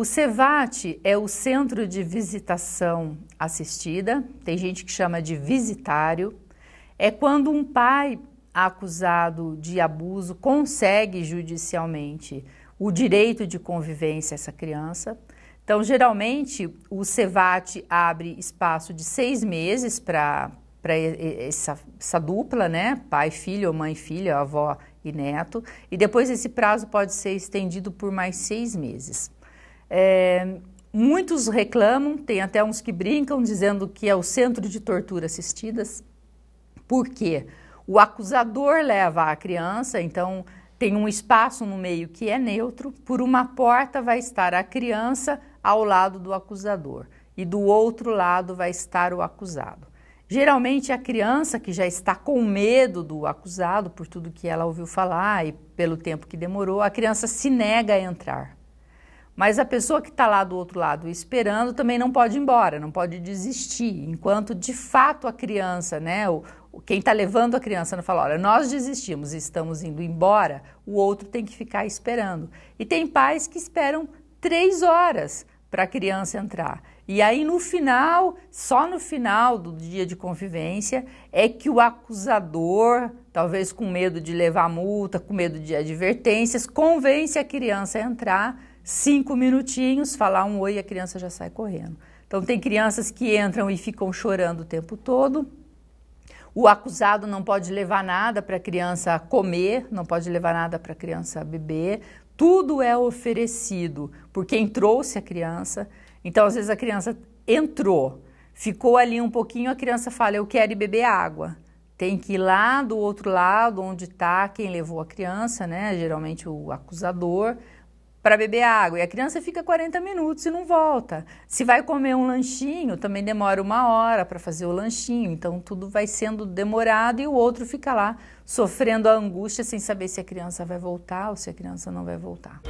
O CEVAT é o Centro de Visitação Assistida, tem gente que chama de visitário. É quando um pai acusado de abuso consegue judicialmente o direito de convivência a essa criança. Então, geralmente, o CEVAT abre espaço de seis meses para essa, essa dupla, né? Pai, filho, ou mãe, filho, avó e neto. E depois esse prazo pode ser estendido por mais seis meses. É, muitos reclamam, tem até uns que brincam dizendo que é o centro de tortura assistidas. Por quê? O acusador leva a criança, então tem um espaço no meio que é neutro, por uma porta vai estar a criança ao lado do acusador e do outro lado vai estar o acusado. Geralmente a criança que já está com medo do acusado por tudo que ela ouviu falar e pelo tempo que demorou, a criança se nega a entrar. Mas a pessoa que está lá do outro lado esperando também não pode ir embora, não pode desistir, enquanto de fato a criança, né, o, quem está levando a criança não fala, olha, nós desistimos e estamos indo embora, o outro tem que ficar esperando. E tem pais que esperam três horas para a criança entrar. E aí no final, só no final do dia de convivência, é que o acusador, talvez com medo de levar multa, com medo de advertências, convence a criança a entrar cinco minutinhos, falar um oi e a criança já sai correndo. Então, tem crianças que entram e ficam chorando o tempo todo. O acusado não pode levar nada para a criança comer, não pode levar nada para a criança beber. Tudo é oferecido por quem trouxe a criança. Então, às vezes, a criança entrou, ficou ali um pouquinho, a criança fala: Eu quero ir beber água. Tem que ir lá do outro lado, onde está quem levou a criança, né? Geralmente o acusador para beber água e a criança fica 40 minutos e não volta. Se vai comer um lanchinho, também demora uma hora para fazer o lanchinho, então tudo vai sendo demorado e o outro fica lá sofrendo a angústia sem saber se a criança vai voltar ou se a criança não vai voltar.